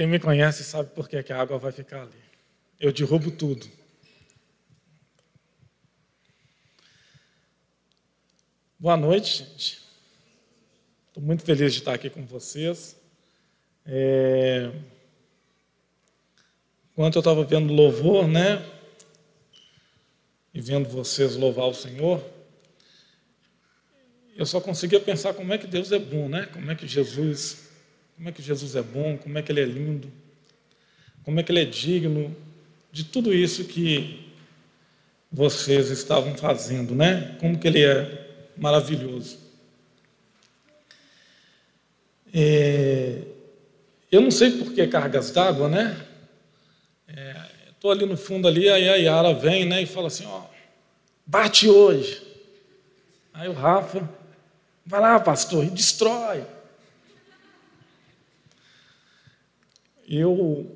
Quem me conhece sabe por que, que a água vai ficar ali. Eu derrubo tudo. Boa noite, gente. Estou muito feliz de estar aqui com vocês. É... Enquanto eu estava vendo louvor, né? E vendo vocês louvar o Senhor, eu só conseguia pensar como é que Deus é bom, né? Como é que Jesus, como é que Jesus é bom, como é que ele é lindo, como é que ele é digno de tudo isso que vocês estavam fazendo, né? Como que ele é maravilhoso. É, eu não sei por que cargas d'água, né? Estou é, ali no fundo ali, aí a Yara vem né, e fala assim, ó, bate hoje. Aí o Rafa, vai lá, pastor, e destrói. Eu,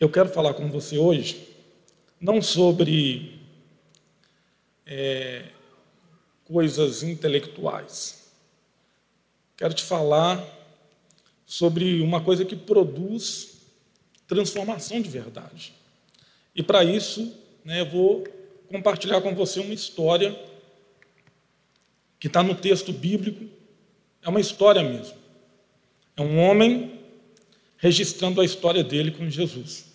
eu quero falar com você hoje, não sobre é, coisas intelectuais. Quero te falar sobre uma coisa que produz transformação de verdade. E para isso, né, eu vou compartilhar com você uma história que está no texto bíblico. É uma história mesmo. É um homem registrando a história dele com Jesus.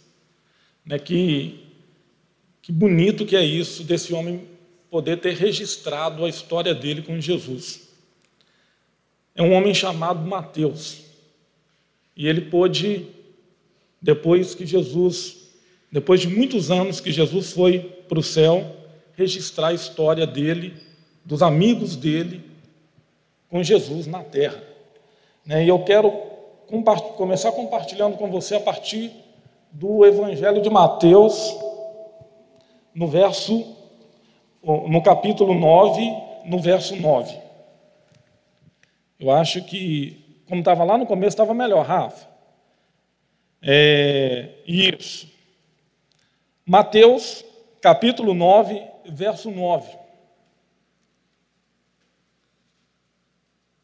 Né, que, que bonito que é isso desse homem poder ter registrado a história dele com Jesus. É um homem chamado Mateus. E ele pôde, depois que Jesus, depois de muitos anos que Jesus foi para o céu, registrar a história dele, dos amigos dele, com Jesus na terra. Né? E eu quero começar compartilhando com você a partir do Evangelho de Mateus, no verso no capítulo 9, no verso 9. Eu acho que, como estava lá no começo, estava melhor, Rafa. É, isso. Mateus, capítulo 9, verso 9.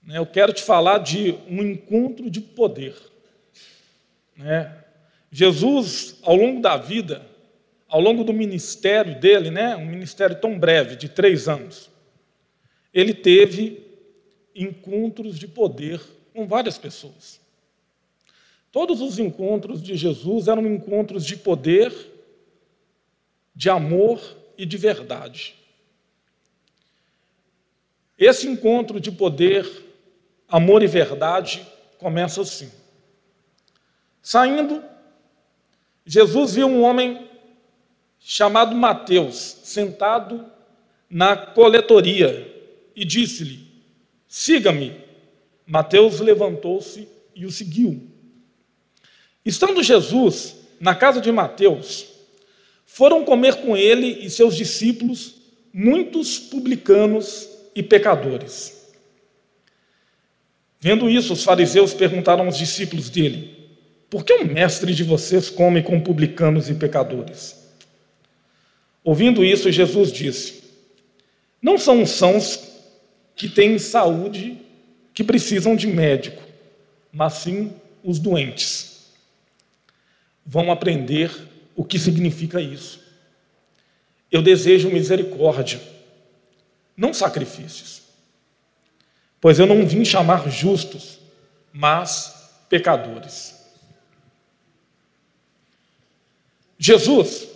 Eu quero te falar de um encontro de poder. Né? Jesus, ao longo da vida, ao longo do ministério dele, né, um ministério tão breve, de três anos, ele teve encontros de poder com várias pessoas. Todos os encontros de Jesus eram encontros de poder, de amor e de verdade. Esse encontro de poder, amor e verdade começa assim. Saindo, Jesus viu um homem chamado Mateus, sentado na coletoria, e disse-lhe: Siga-me. Mateus levantou-se e o seguiu. Estando Jesus na casa de Mateus, foram comer com ele e seus discípulos muitos publicanos e pecadores. Vendo isso, os fariseus perguntaram aos discípulos dele: Por que o mestre de vocês come com publicanos e pecadores? Ouvindo isso, Jesus disse: Não são os sãos que têm saúde que precisam de médico, mas sim os doentes. Vão aprender o que significa isso. Eu desejo misericórdia, não sacrifícios, pois eu não vim chamar justos, mas pecadores. Jesus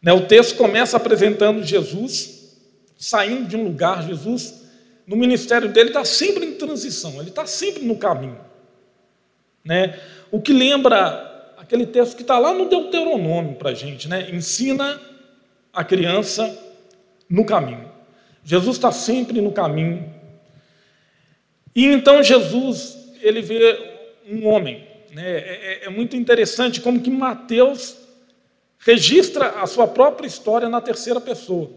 né, o texto começa apresentando Jesus saindo de um lugar, Jesus, no ministério dele, está sempre em transição, ele está sempre no caminho. Né? O que lembra aquele texto que está lá no Deuteronômio para a gente, né? ensina a criança no caminho. Jesus está sempre no caminho. E então Jesus, ele vê um homem. Né? É, é, é muito interessante como que Mateus registra a sua própria história na terceira pessoa.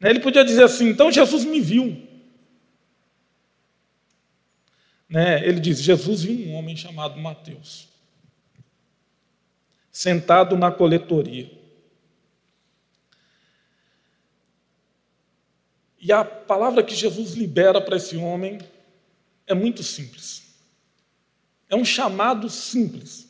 Né, ele podia dizer assim: então Jesus me viu. Né, ele diz: Jesus viu um homem chamado Mateus, sentado na coletoria. E a palavra que Jesus libera para esse homem é muito simples. É um chamado simples.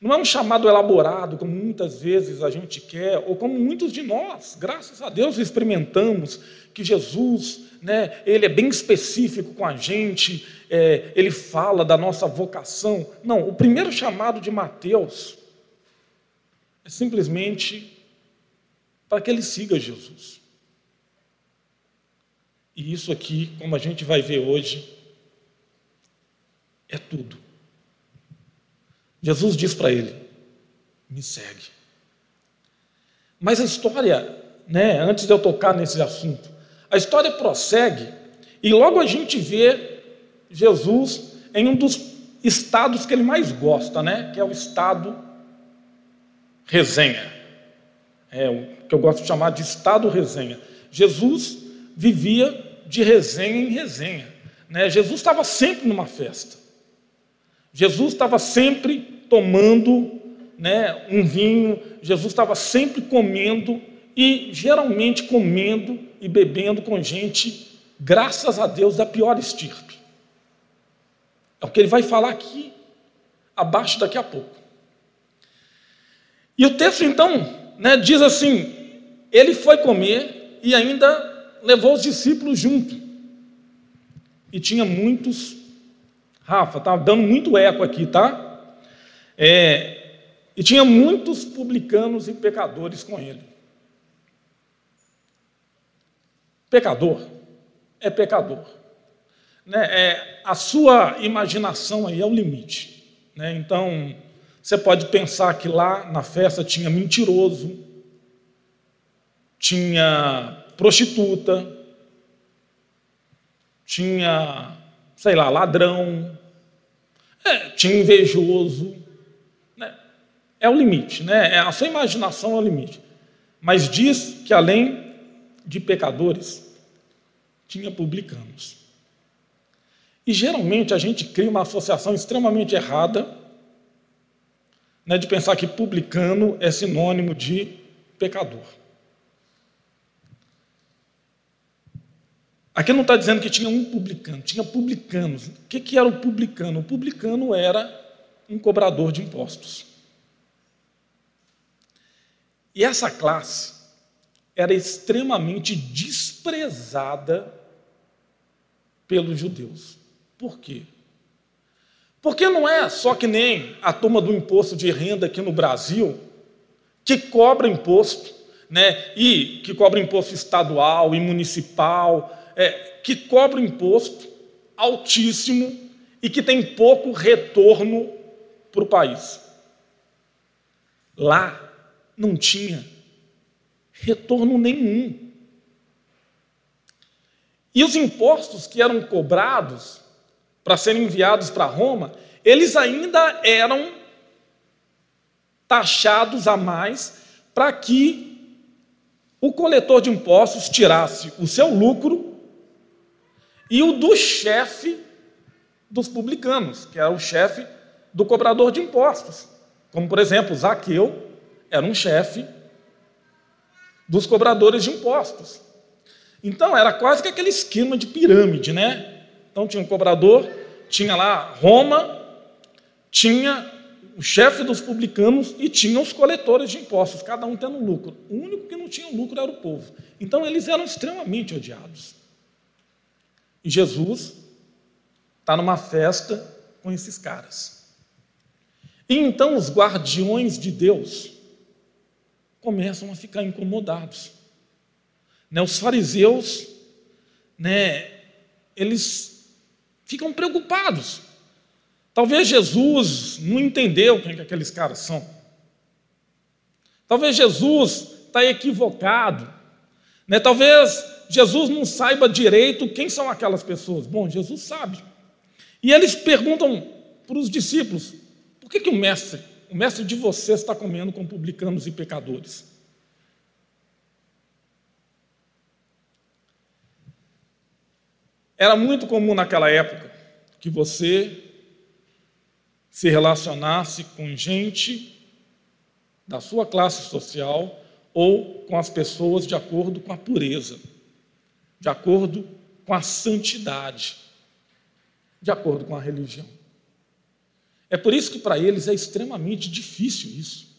Não é um chamado elaborado, como muitas vezes a gente quer, ou como muitos de nós, graças a Deus, experimentamos que Jesus, né, ele é bem específico com a gente, é, ele fala da nossa vocação. Não, o primeiro chamado de Mateus é simplesmente para que ele siga Jesus. E isso aqui, como a gente vai ver hoje, é tudo. Jesus diz para ele: me segue. Mas a história, né, antes de eu tocar nesse assunto, a história prossegue e logo a gente vê Jesus em um dos estados que ele mais gosta, né, que é o estado resenha. É o que eu gosto de chamar de estado resenha. Jesus vivia de resenha em resenha. Né? Jesus estava sempre numa festa. Jesus estava sempre tomando né, um vinho, Jesus estava sempre comendo e geralmente comendo e bebendo com gente, graças a Deus, da pior estirpe. É o que ele vai falar aqui, abaixo daqui a pouco. E o texto então né, diz assim: ele foi comer e ainda levou os discípulos junto. E tinha muitos. Rafa, tá dando muito eco aqui, tá? É, e tinha muitos publicanos e pecadores com ele. Pecador é pecador. Né? É, a sua imaginação aí é o limite. Né? Então, você pode pensar que lá na festa tinha mentiroso, tinha prostituta, tinha, sei lá, ladrão, é, tinha invejoso, é o limite, né? É, a sua imaginação é o limite. Mas diz que além de pecadores, tinha publicanos. E geralmente a gente cria uma associação extremamente errada né, de pensar que publicano é sinônimo de pecador. Aqui não está dizendo que tinha um publicano, tinha publicanos. O que, que era o publicano? O publicano era um cobrador de impostos. E essa classe era extremamente desprezada pelos judeus. Por quê? Porque não é só que nem a turma do imposto de renda aqui no Brasil, que cobra imposto, né, e que cobra imposto estadual e municipal, é, que cobra imposto altíssimo e que tem pouco retorno para o país. Lá não tinha retorno nenhum. E os impostos que eram cobrados para serem enviados para Roma, eles ainda eram taxados a mais para que o coletor de impostos tirasse o seu lucro e o do chefe dos publicanos, que era o chefe do cobrador de impostos, como por exemplo Zaqueu, era um chefe dos cobradores de impostos. Então, era quase que aquele esquema de pirâmide, né? Então, tinha um cobrador, tinha lá Roma, tinha o chefe dos publicanos e tinha os coletores de impostos, cada um tendo lucro. O único que não tinha lucro era o povo. Então, eles eram extremamente odiados. E Jesus está numa festa com esses caras. E então os guardiões de Deus começam a ficar incomodados. Né, os fariseus, né, eles ficam preocupados. Talvez Jesus não entendeu quem que aqueles caras são. Talvez Jesus está equivocado. Né? Talvez Jesus não saiba direito quem são aquelas pessoas. Bom, Jesus sabe. E eles perguntam para os discípulos: por que, que o mestre o mestre de vocês está comendo com publicanos e pecadores. Era muito comum naquela época que você se relacionasse com gente da sua classe social ou com as pessoas de acordo com a pureza, de acordo com a santidade, de acordo com a religião. É por isso que para eles é extremamente difícil isso.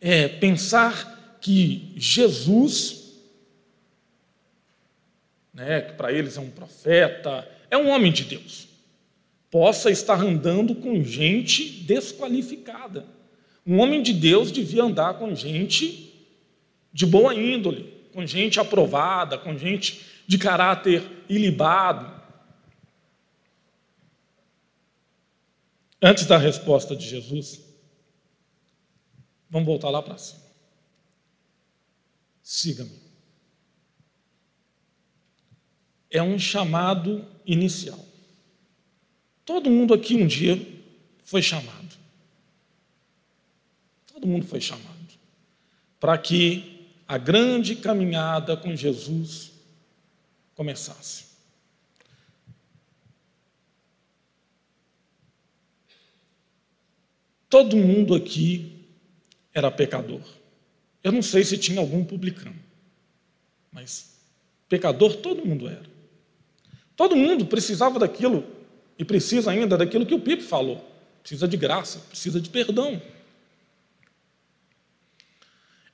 É pensar que Jesus, né, que para eles é um profeta, é um homem de Deus, possa estar andando com gente desqualificada. Um homem de Deus devia andar com gente de boa índole, com gente aprovada, com gente de caráter ilibado. Antes da resposta de Jesus, vamos voltar lá para cima. Siga-me. É um chamado inicial. Todo mundo aqui um dia foi chamado. Todo mundo foi chamado. Para que a grande caminhada com Jesus começasse. Todo mundo aqui era pecador. Eu não sei se tinha algum publicano, mas pecador todo mundo era. Todo mundo precisava daquilo e precisa ainda daquilo que o Pipe falou. Precisa de graça, precisa de perdão.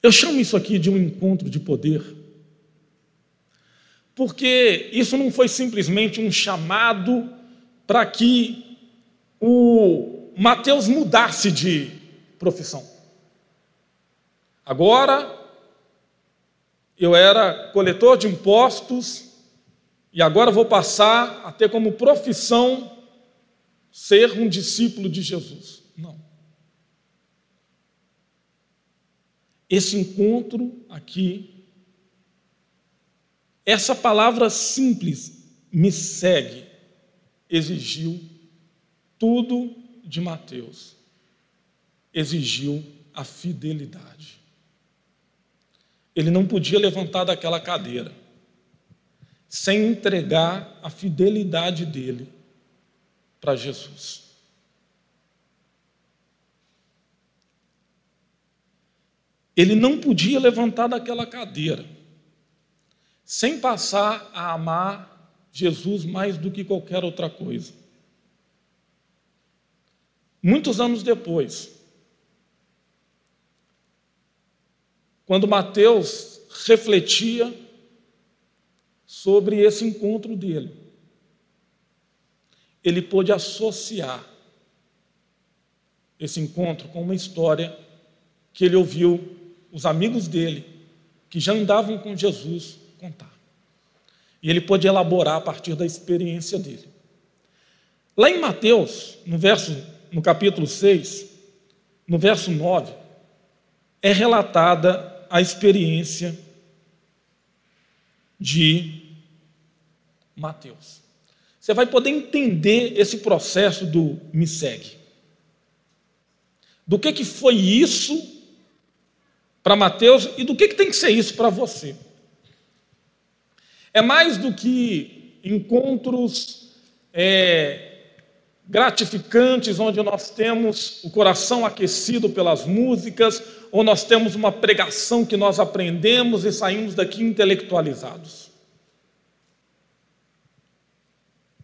Eu chamo isso aqui de um encontro de poder, porque isso não foi simplesmente um chamado para que o Mateus mudasse de profissão. Agora, eu era coletor de impostos e agora vou passar a ter como profissão ser um discípulo de Jesus. Não. Esse encontro aqui, essa palavra simples, me segue, exigiu tudo de Mateus exigiu a fidelidade. Ele não podia levantar daquela cadeira sem entregar a fidelidade dele para Jesus. Ele não podia levantar daquela cadeira sem passar a amar Jesus mais do que qualquer outra coisa. Muitos anos depois, quando Mateus refletia sobre esse encontro dele, ele pôde associar esse encontro com uma história que ele ouviu os amigos dele, que já andavam com Jesus, contar. E ele pôde elaborar a partir da experiência dele. Lá em Mateus, no verso no capítulo 6, no verso 9, é relatada a experiência de Mateus. Você vai poder entender esse processo do me segue. Do que, que foi isso para Mateus e do que, que tem que ser isso para você. É mais do que encontros é, gratificantes, onde nós temos o coração aquecido pelas músicas, ou nós temos uma pregação que nós aprendemos e saímos daqui intelectualizados.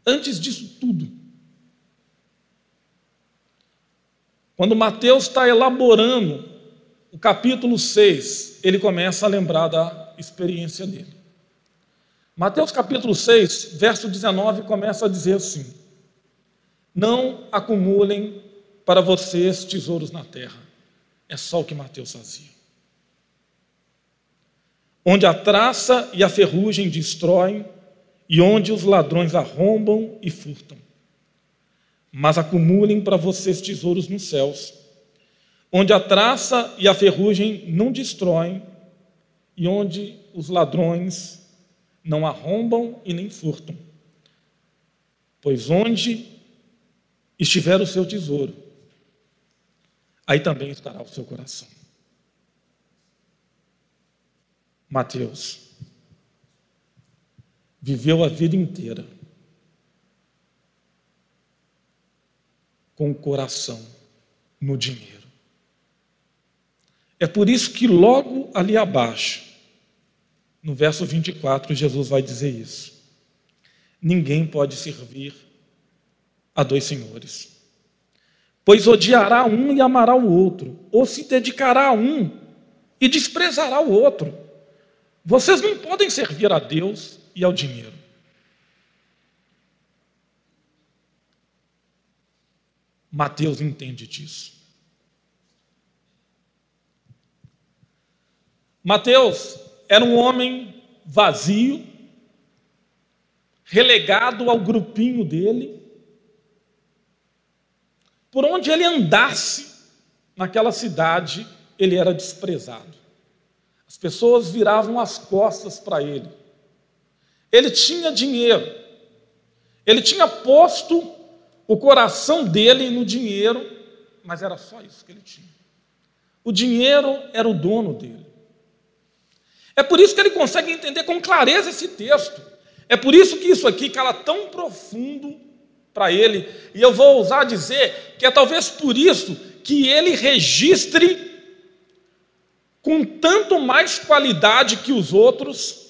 Antes disso tudo, quando Mateus está elaborando o capítulo 6, ele começa a lembrar da experiência dele. Mateus capítulo 6, verso 19, começa a dizer assim: não acumulem para vocês tesouros na terra. É só o que Mateus fazia. Onde a traça e a ferrugem destroem, e onde os ladrões arrombam e furtam. Mas acumulem para vocês tesouros nos céus, onde a traça e a ferrugem não destroem, e onde os ladrões não arrombam e nem furtam. Pois onde estiver o seu tesouro, aí também estará o seu coração. Mateus viveu a vida inteira com o coração no dinheiro. É por isso que logo ali abaixo, no verso 24, Jesus vai dizer isso. Ninguém pode servir a dois senhores. pois odiará um e amará o outro, ou se dedicará a um e desprezará o outro. Vocês não podem servir a Deus e ao dinheiro. Mateus entende disso. Mateus era um homem vazio, relegado ao grupinho dele. Por onde ele andasse naquela cidade, ele era desprezado. As pessoas viravam as costas para ele. Ele tinha dinheiro. Ele tinha posto o coração dele no dinheiro, mas era só isso que ele tinha. O dinheiro era o dono dele. É por isso que ele consegue entender com clareza esse texto. É por isso que isso aqui cala tão profundo para ele. E eu vou ousar dizer que é talvez por isso que ele registre com tanto mais qualidade que os outros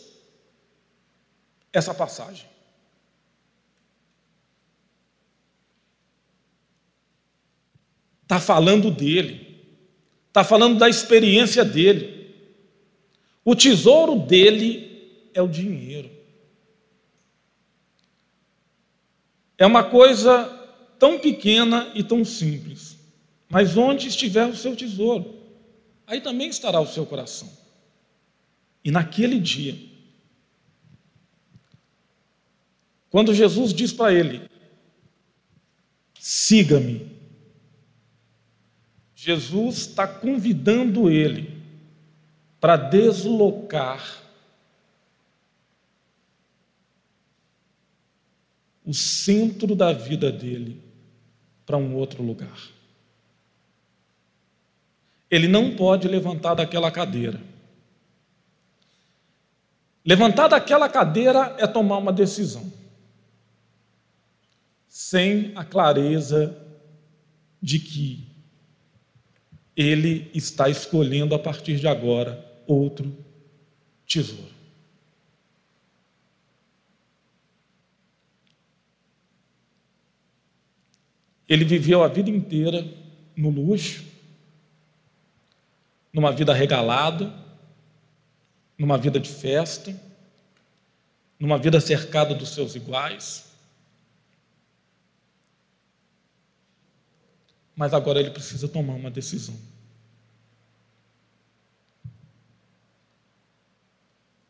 essa passagem. Está falando dele, está falando da experiência dele. O tesouro dele é o dinheiro. É uma coisa tão pequena e tão simples, mas onde estiver o seu tesouro, aí também estará o seu coração. E naquele dia, quando Jesus diz para ele: siga-me, Jesus está convidando ele para deslocar o centro da vida dele para um outro lugar. Ele não pode levantar daquela cadeira. Levantar daquela cadeira é tomar uma decisão, sem a clareza de que ele está escolhendo a partir de agora outro tesouro. Ele viveu a vida inteira no luxo, numa vida regalada, numa vida de festa, numa vida cercada dos seus iguais. Mas agora ele precisa tomar uma decisão.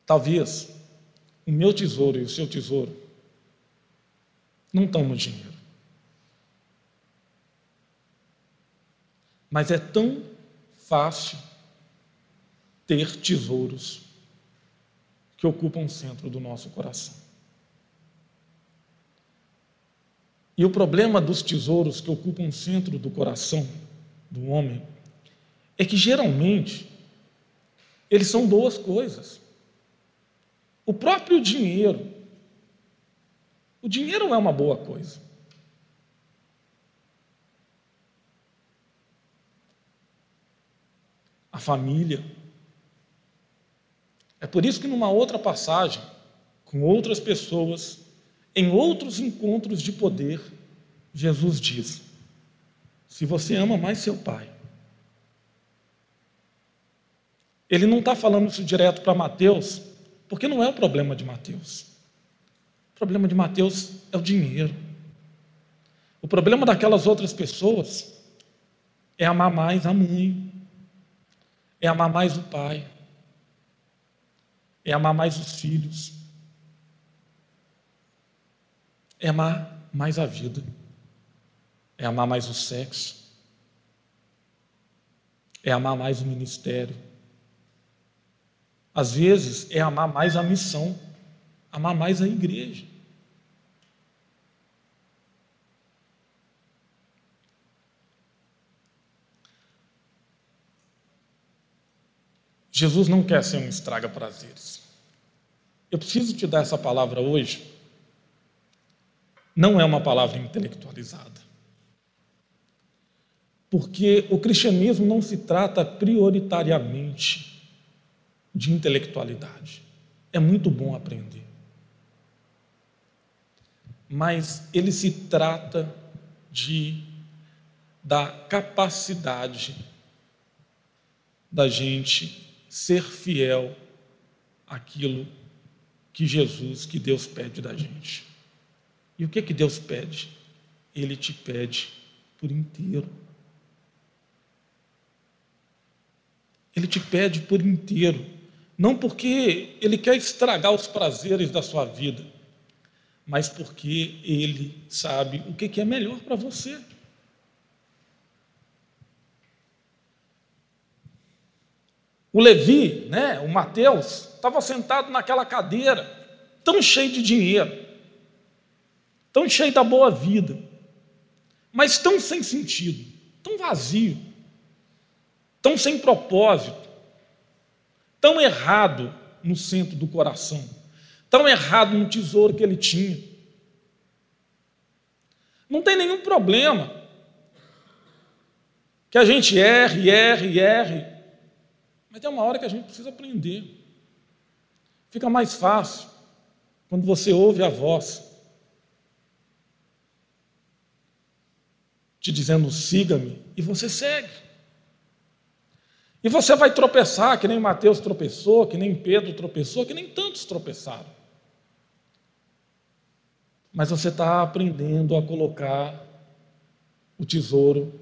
Talvez o meu tesouro e o seu tesouro não estão no dinheiro. Mas é tão fácil ter tesouros que ocupam o centro do nosso coração. E o problema dos tesouros que ocupam o centro do coração do homem é que geralmente eles são duas coisas. O próprio dinheiro. O dinheiro é uma boa coisa. A família. É por isso que numa outra passagem, com outras pessoas, em outros encontros de poder, Jesus diz: se você ama mais seu pai, ele não está falando isso direto para Mateus, porque não é o problema de Mateus. O problema de Mateus é o dinheiro. O problema daquelas outras pessoas é amar mais a mãe, é amar mais o pai, é amar mais os filhos, é amar mais a vida, é amar mais o sexo, é amar mais o ministério às vezes é amar mais a missão, amar mais a igreja. Jesus não quer ser um estraga prazeres. Eu preciso te dar essa palavra hoje. Não é uma palavra intelectualizada. Porque o cristianismo não se trata prioritariamente de intelectualidade. É muito bom aprender. Mas ele se trata de da capacidade da gente ser fiel àquilo que Jesus, que Deus pede da gente. E o que que Deus pede? Ele te pede por inteiro. Ele te pede por inteiro, não porque ele quer estragar os prazeres da sua vida, mas porque ele sabe o que é melhor para você. O Levi, né, o Mateus, estava sentado naquela cadeira, tão cheio de dinheiro, tão cheio da boa vida, mas tão sem sentido, tão vazio, tão sem propósito, tão errado no centro do coração, tão errado no tesouro que ele tinha. Não tem nenhum problema que a gente erre, erre, erre, mas tem uma hora que a gente precisa aprender. Fica mais fácil quando você ouve a voz te dizendo siga-me e você segue. E você vai tropeçar, que nem Mateus tropeçou, que nem Pedro tropeçou, que nem tantos tropeçaram. Mas você está aprendendo a colocar o tesouro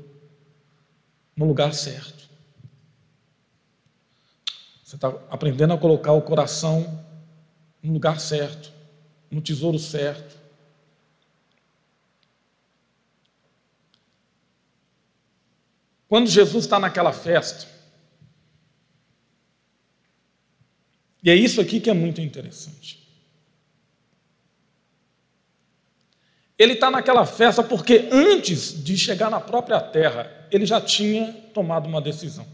no lugar certo. Você está aprendendo a colocar o coração no lugar certo, no tesouro certo. Quando Jesus está naquela festa, e é isso aqui que é muito interessante. Ele está naquela festa porque antes de chegar na própria terra, ele já tinha tomado uma decisão.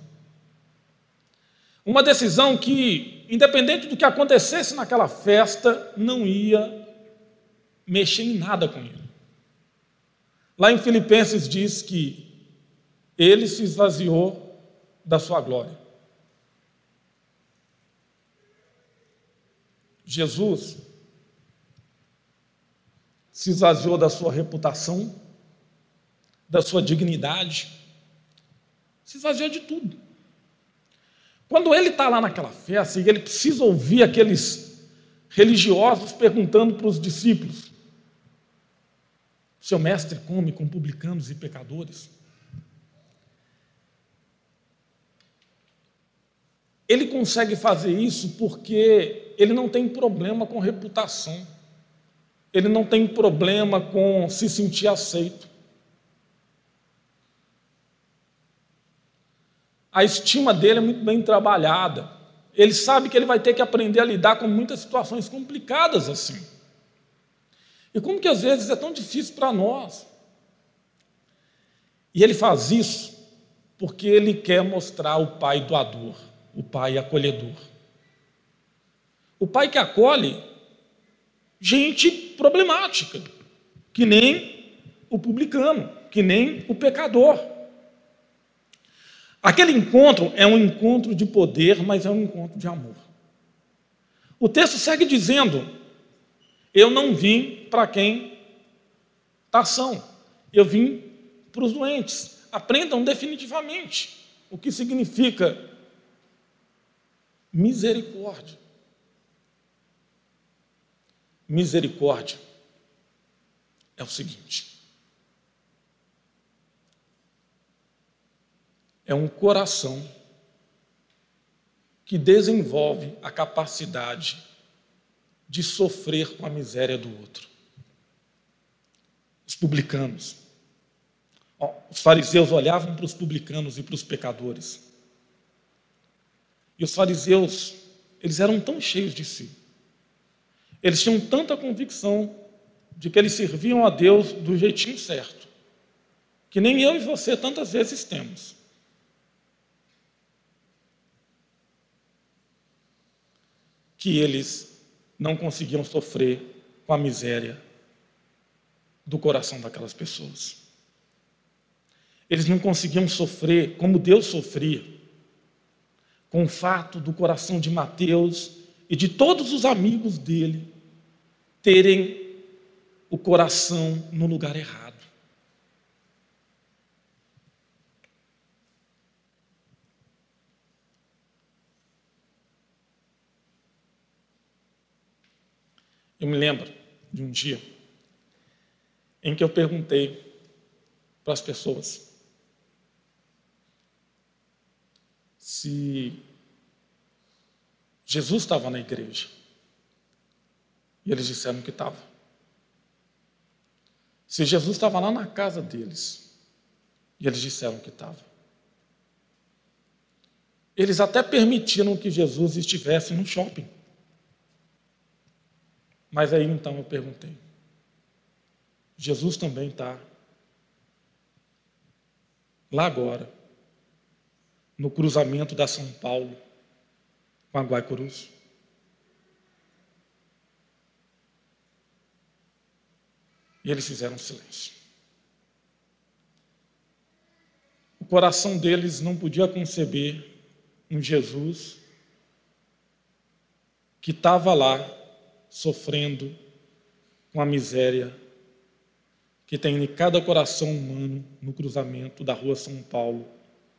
Uma decisão que, independente do que acontecesse naquela festa, não ia mexer em nada com ele. Lá em Filipenses diz que ele se esvaziou da sua glória. Jesus se esvaziou da sua reputação, da sua dignidade, se esvaziou de tudo. Quando ele está lá naquela festa e ele precisa ouvir aqueles religiosos perguntando para os discípulos: seu mestre come com publicanos e pecadores? Ele consegue fazer isso porque ele não tem problema com reputação, ele não tem problema com se sentir aceito. a estima dele é muito bem trabalhada. Ele sabe que ele vai ter que aprender a lidar com muitas situações complicadas assim. E como que às vezes é tão difícil para nós? E ele faz isso porque ele quer mostrar o pai doador, o pai acolhedor. O pai que acolhe gente problemática, que nem o publicano, que nem o pecador. Aquele encontro é um encontro de poder, mas é um encontro de amor. O texto segue dizendo: Eu não vim para quem está são, eu vim para os doentes. Aprendam definitivamente o que significa misericórdia. Misericórdia é o seguinte: é um coração que desenvolve a capacidade de sofrer com a miséria do outro. Os publicanos. Os fariseus olhavam para os publicanos e para os pecadores. E os fariseus, eles eram tão cheios de si. Eles tinham tanta convicção de que eles serviam a Deus do jeitinho certo, que nem eu e você tantas vezes temos. que eles não conseguiam sofrer com a miséria do coração daquelas pessoas. Eles não conseguiam sofrer como Deus sofria, com o fato do coração de Mateus e de todos os amigos dele terem o coração no lugar errado. Eu me lembro de um dia em que eu perguntei para as pessoas se Jesus estava na igreja. E eles disseram que estava. Se Jesus estava lá na casa deles. E eles disseram que estava. Eles até permitiram que Jesus estivesse no shopping. Mas aí então eu perguntei: Jesus também está lá agora, no cruzamento da São Paulo com a Guaicurus? E eles fizeram silêncio. O coração deles não podia conceber um Jesus que estava lá sofrendo com a miséria que tem em cada coração humano no cruzamento da rua São Paulo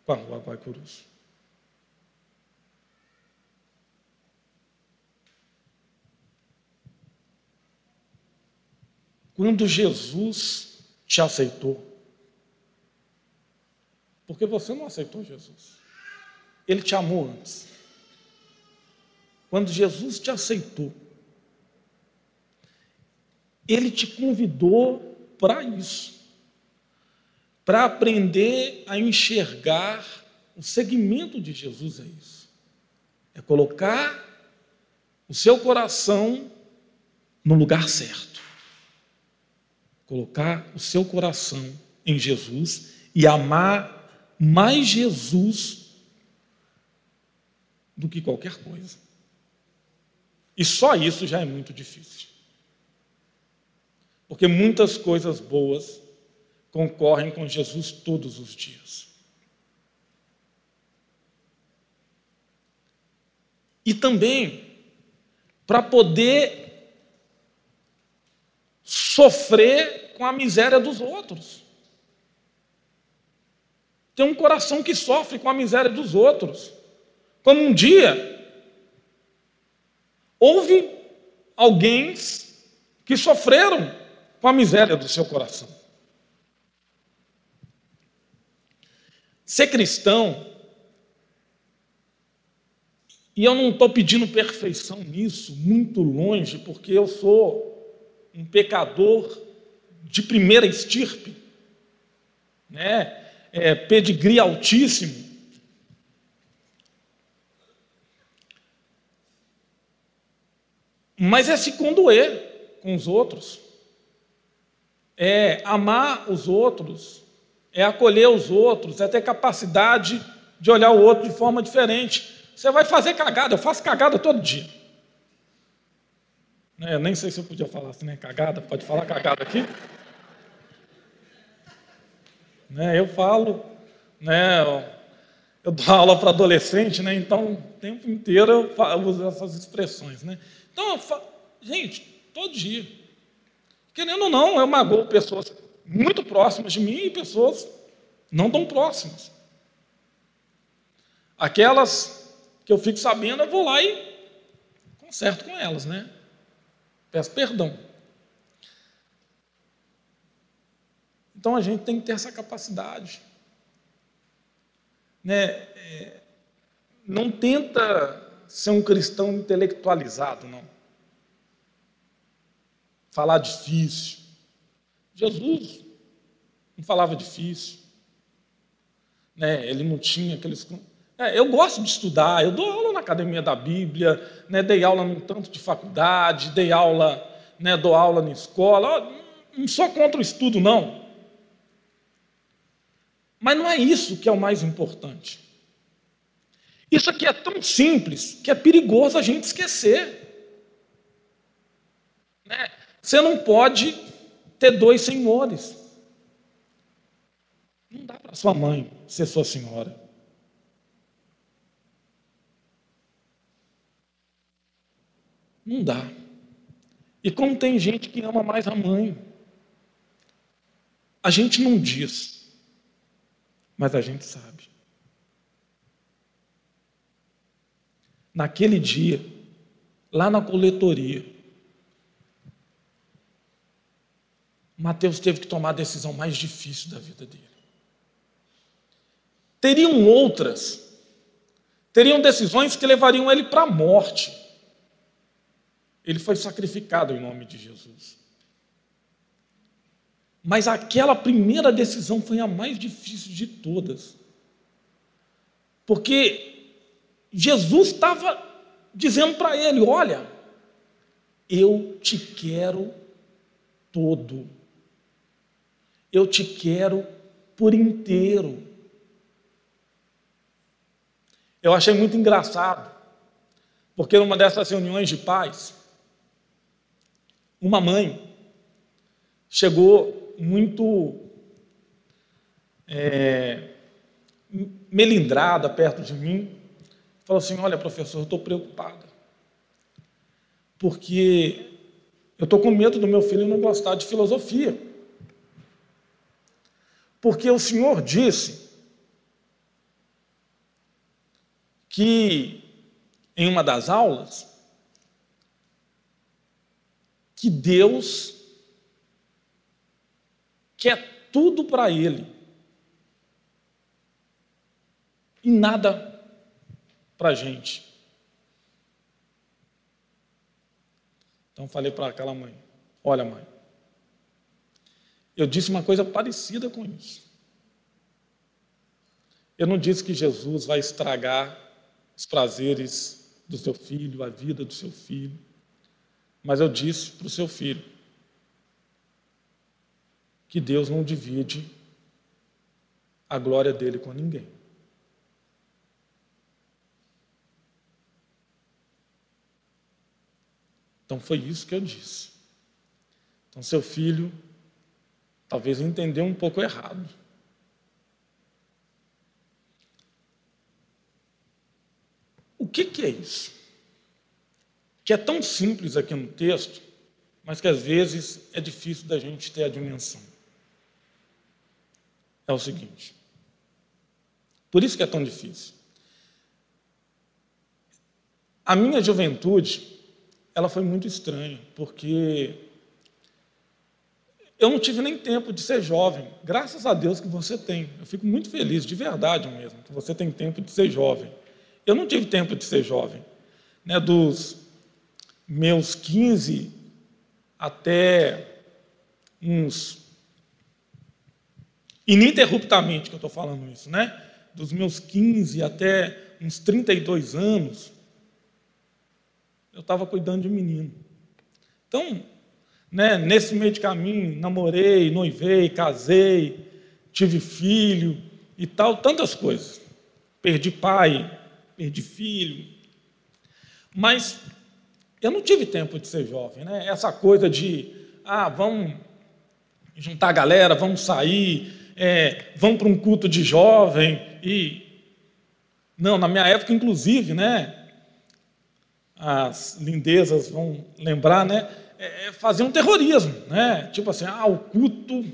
com a rua Guaicurus. Quando Jesus te aceitou, porque você não aceitou Jesus, Ele te amou antes. Quando Jesus te aceitou, Ele te convidou para isso, para aprender a enxergar o segmento de Jesus é isso. É colocar o seu coração no lugar certo colocar o seu coração em Jesus e amar mais Jesus do que qualquer coisa. E só isso já é muito difícil. Porque muitas coisas boas concorrem com Jesus todos os dias. E também, para poder sofrer com a miséria dos outros. Tem um coração que sofre com a miséria dos outros. Como um dia houve alguém que sofreram com a miséria do seu coração. Ser cristão, e eu não estou pedindo perfeição nisso, muito longe, porque eu sou um pecador de primeira estirpe, né? É, pedigree altíssimo. Mas é se condoer com os outros, é amar os outros, é acolher os outros, é ter capacidade de olhar o outro de forma diferente. Você vai fazer cagada, eu faço cagada todo dia. Né, eu nem sei se eu podia falar assim, né? Cagada, pode falar cagada aqui? Né, eu falo, né? Eu dou aula para adolescente, né? Então, o tempo inteiro eu, falo, uso essas expressões, né? Então, falo, gente, todo dia. Querendo ou não, eu magoo pessoas muito próximas de mim e pessoas não tão próximas. Aquelas que eu fico sabendo, eu vou lá e conserto com elas, né? Peço perdão. Então a gente tem que ter essa capacidade. Né? É, não tenta ser um cristão intelectualizado, não. Falar difícil. Jesus não falava difícil. Né? Ele não tinha aqueles. É, eu gosto de estudar, eu dou aula na academia da Bíblia, né, dei aula num tanto de faculdade, dei aula, né, dou aula na escola. Não sou contra o estudo, não. Mas não é isso que é o mais importante. Isso aqui é tão simples que é perigoso a gente esquecer. Né? Você não pode ter dois senhores. Não dá para sua mãe ser sua senhora. Não dá. E como tem gente que ama mais a mãe, a gente não diz, mas a gente sabe. Naquele dia, lá na coletoria, Mateus teve que tomar a decisão mais difícil da vida dele. Teriam outras, teriam decisões que levariam ele para a morte. Ele foi sacrificado em nome de Jesus. Mas aquela primeira decisão foi a mais difícil de todas. Porque Jesus estava dizendo para ele: Olha, eu te quero todo, eu te quero por inteiro. Eu achei muito engraçado, porque numa dessas reuniões de paz, uma mãe chegou muito é, melindrada perto de mim, falou assim: Olha, professor, eu estou preocupada, porque eu estou com medo do meu filho não gostar de filosofia. Porque o Senhor disse que, em uma das aulas, que Deus quer tudo para ele e nada para a gente. Então falei para aquela mãe: Olha, mãe, eu disse uma coisa parecida com isso. Eu não disse que Jesus vai estragar os prazeres do seu filho, a vida do seu filho. Mas eu disse para o seu filho que Deus não divide a glória dele com ninguém. Então foi isso que eu disse. Então seu filho talvez entendeu um pouco errado. O que, que é isso? que é tão simples aqui no texto, mas que às vezes é difícil da gente ter a dimensão. É o seguinte. Por isso que é tão difícil. A minha juventude, ela foi muito estranha, porque eu não tive nem tempo de ser jovem. Graças a Deus que você tem. Eu fico muito feliz, de verdade mesmo, que você tem tempo de ser jovem. Eu não tive tempo de ser jovem. Né, dos meus 15 até uns. Ininterruptamente que eu estou falando isso, né? Dos meus 15 até uns 32 anos, eu estava cuidando de um menino. Então, né, nesse meio de caminho, namorei, noivei, casei, tive filho e tal, tantas coisas. Perdi pai, perdi filho. Mas eu não tive tempo de ser jovem, né? Essa coisa de, ah, vamos juntar a galera, vamos sair, é, vamos para um culto de jovem e não, na minha época, inclusive, né? As lindezas vão lembrar, né? É, é fazer um terrorismo, né? Tipo assim, ah, o culto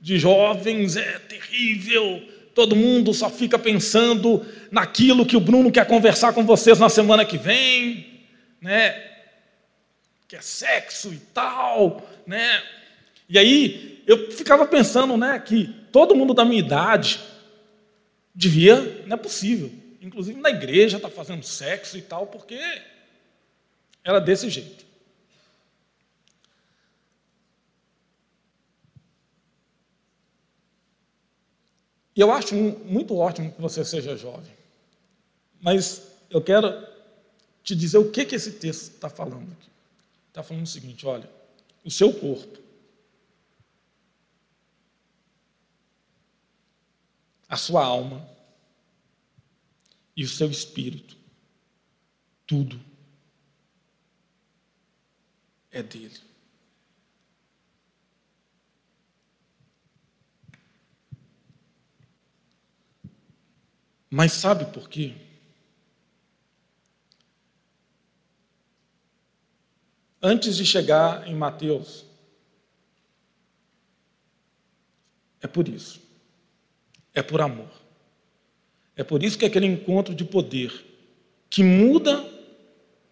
de jovens é terrível, todo mundo só fica pensando naquilo que o Bruno quer conversar com vocês na semana que vem, né? que é sexo e tal, né? E aí eu ficava pensando, né, que todo mundo da minha idade devia, não é possível, inclusive na igreja está fazendo sexo e tal, porque era desse jeito. E eu acho muito ótimo que você seja jovem, mas eu quero te dizer o que, que esse texto está falando aqui está falando o seguinte: olha, o seu corpo, a sua alma e o seu espírito, tudo é dele. Mas sabe por quê? antes de chegar em Mateus. É por isso. É por amor. É por isso que é aquele encontro de poder que muda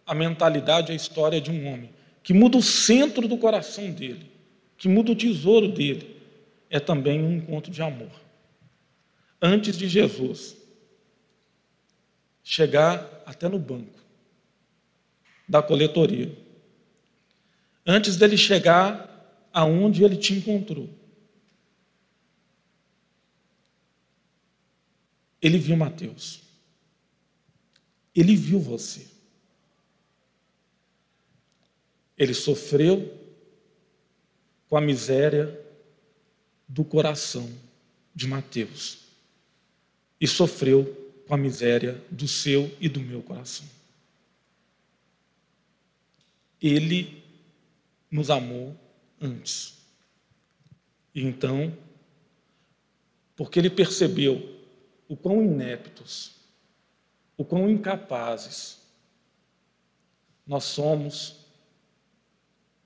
a mentalidade, a história de um homem, que muda o centro do coração dele, que muda o tesouro dele, é também um encontro de amor. Antes de Jesus chegar até no banco da coletoria, antes dele chegar aonde ele te encontrou, ele viu Mateus. Ele viu você. Ele sofreu com a miséria do coração de Mateus e sofreu com a miséria do seu e do meu coração. Ele nos amou antes. E então, porque ele percebeu o quão ineptos, o quão incapazes nós somos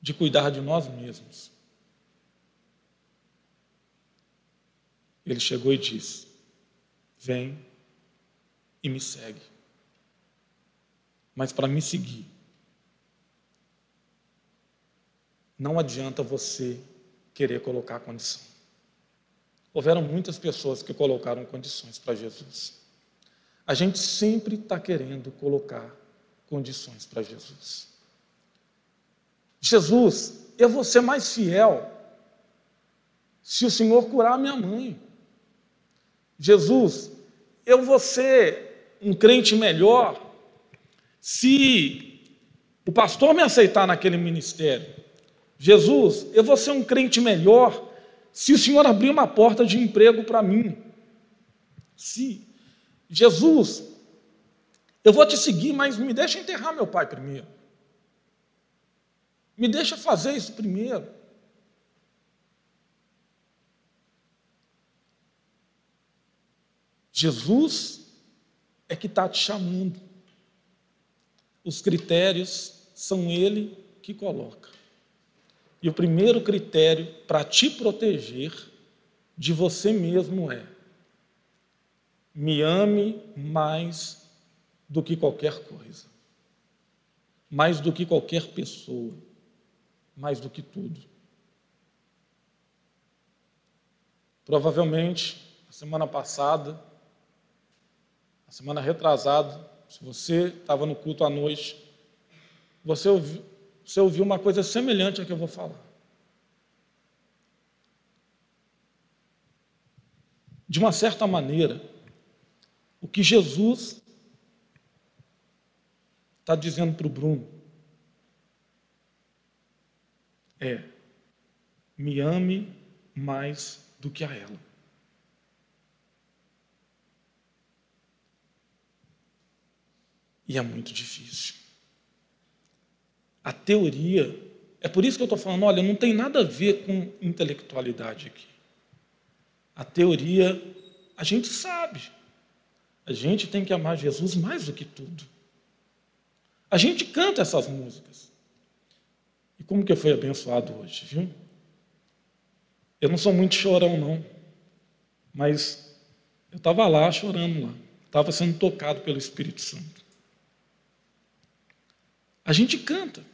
de cuidar de nós mesmos. Ele chegou e disse: Vem e me segue. Mas para me seguir, não adianta você querer colocar condição. Houveram muitas pessoas que colocaram condições para Jesus. A gente sempre está querendo colocar condições para Jesus. Jesus, eu vou ser mais fiel se o Senhor curar minha mãe. Jesus, eu vou ser um crente melhor se o pastor me aceitar naquele ministério. Jesus, eu vou ser um crente melhor se o Senhor abrir uma porta de emprego para mim. Se Jesus, eu vou te seguir, mas me deixa enterrar meu pai primeiro. Me deixa fazer isso primeiro. Jesus é que está te chamando. Os critérios são Ele que coloca. E o primeiro critério para te proteger de você mesmo é: me ame mais do que qualquer coisa, mais do que qualquer pessoa, mais do que tudo. Provavelmente, a semana passada, a semana retrasada, se você estava no culto à noite, você ouviu, você ouviu uma coisa semelhante à que eu vou falar. De uma certa maneira, o que Jesus está dizendo para o Bruno é: me ame mais do que a ela. E é muito difícil. A teoria, é por isso que eu estou falando, olha, não tem nada a ver com intelectualidade aqui. A teoria, a gente sabe. A gente tem que amar Jesus mais do que tudo. A gente canta essas músicas. E como que foi abençoado hoje, viu? Eu não sou muito chorão, não. Mas eu estava lá chorando lá. Estava sendo tocado pelo Espírito Santo. A gente canta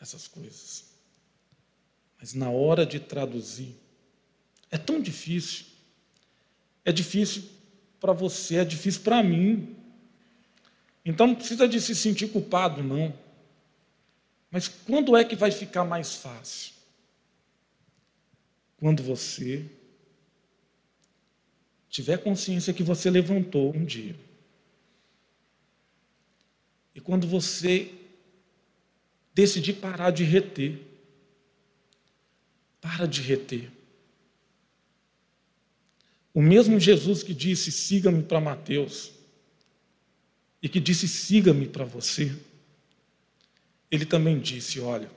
essas coisas. Mas na hora de traduzir, é tão difícil. É difícil para você, é difícil para mim. Então não precisa de se sentir culpado, não. Mas quando é que vai ficar mais fácil? Quando você tiver consciência que você levantou um dia. E quando você decidir parar de reter. Para de reter. O mesmo Jesus que disse: siga-me para Mateus, e que disse: siga-me para você, ele também disse: olha,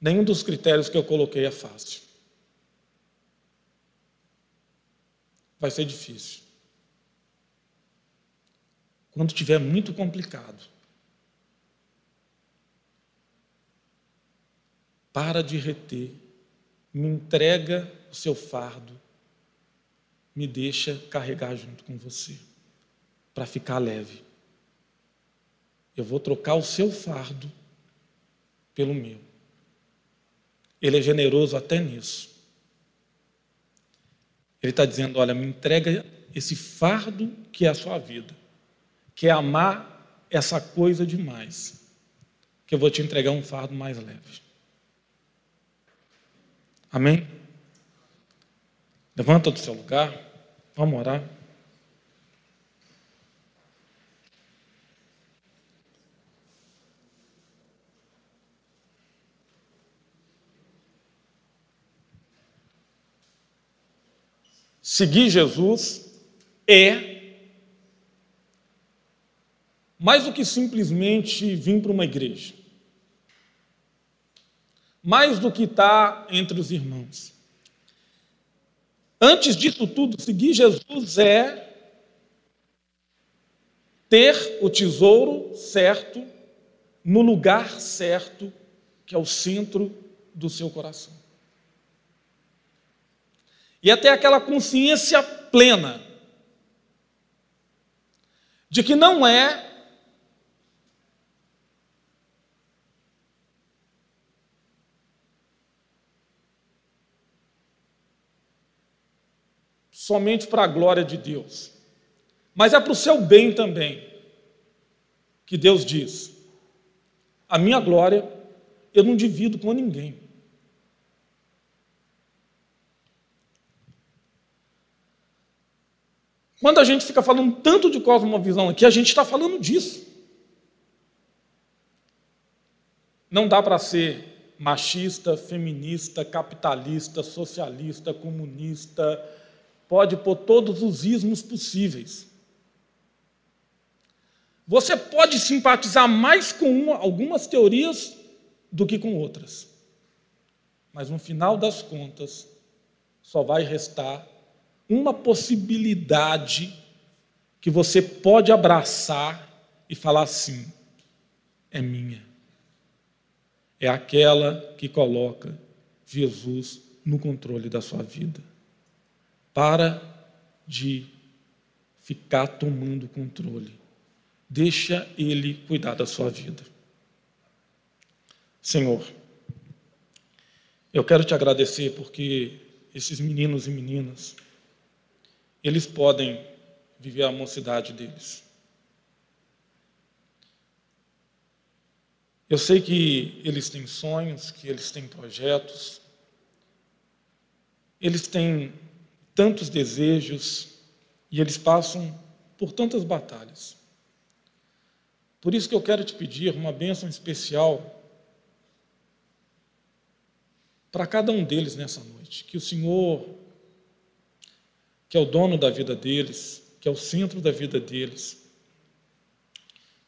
nenhum dos critérios que eu coloquei é fácil. Vai ser difícil. Quando tiver muito complicado, para de reter, me entrega o seu fardo, me deixa carregar junto com você, para ficar leve. Eu vou trocar o seu fardo pelo meu. Ele é generoso até nisso. Ele está dizendo: olha, me entrega esse fardo que é a sua vida, que é amar essa coisa demais, que eu vou te entregar um fardo mais leve. Amém? Levanta do seu lugar, vamos orar. Seguir Jesus é mais do que simplesmente vir para uma igreja, mais do que estar entre os irmãos. Antes disso tudo, seguir Jesus é ter o tesouro certo no lugar certo, que é o centro do seu coração. E até aquela consciência plena de que não é somente para a glória de Deus, mas é para o seu bem também, que Deus diz: a minha glória eu não divido com ninguém. Quando a gente fica falando tanto de cosmovisão aqui, a gente está falando disso. Não dá para ser machista, feminista, capitalista, socialista, comunista, pode pôr todos os ismos possíveis. Você pode simpatizar mais com uma, algumas teorias do que com outras. Mas no final das contas, só vai restar uma possibilidade que você pode abraçar e falar assim: é minha. É aquela que coloca Jesus no controle da sua vida. Para de ficar tomando controle. Deixa Ele cuidar da sua vida. Senhor, eu quero te agradecer porque esses meninos e meninas eles podem viver a mocidade deles. Eu sei que eles têm sonhos, que eles têm projetos, eles têm tantos desejos e eles passam por tantas batalhas. Por isso que eu quero te pedir uma bênção especial para cada um deles nessa noite. Que o Senhor que é o dono da vida deles, que é o centro da vida deles,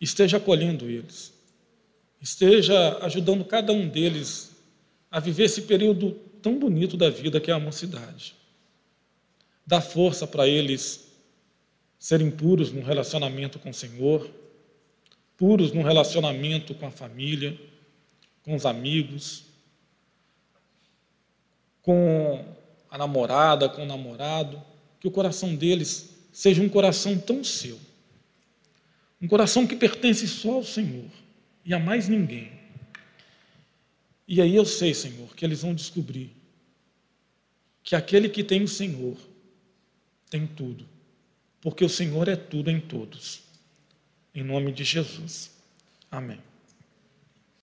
esteja acolhendo eles, esteja ajudando cada um deles a viver esse período tão bonito da vida que é a mocidade. Dá força para eles serem puros no relacionamento com o Senhor, puros no relacionamento com a família, com os amigos, com a namorada, com o namorado, que o coração deles seja um coração tão seu, um coração que pertence só ao Senhor e a mais ninguém. E aí eu sei, Senhor, que eles vão descobrir que aquele que tem o Senhor tem tudo, porque o Senhor é tudo em todos. Em nome de Jesus. Amém.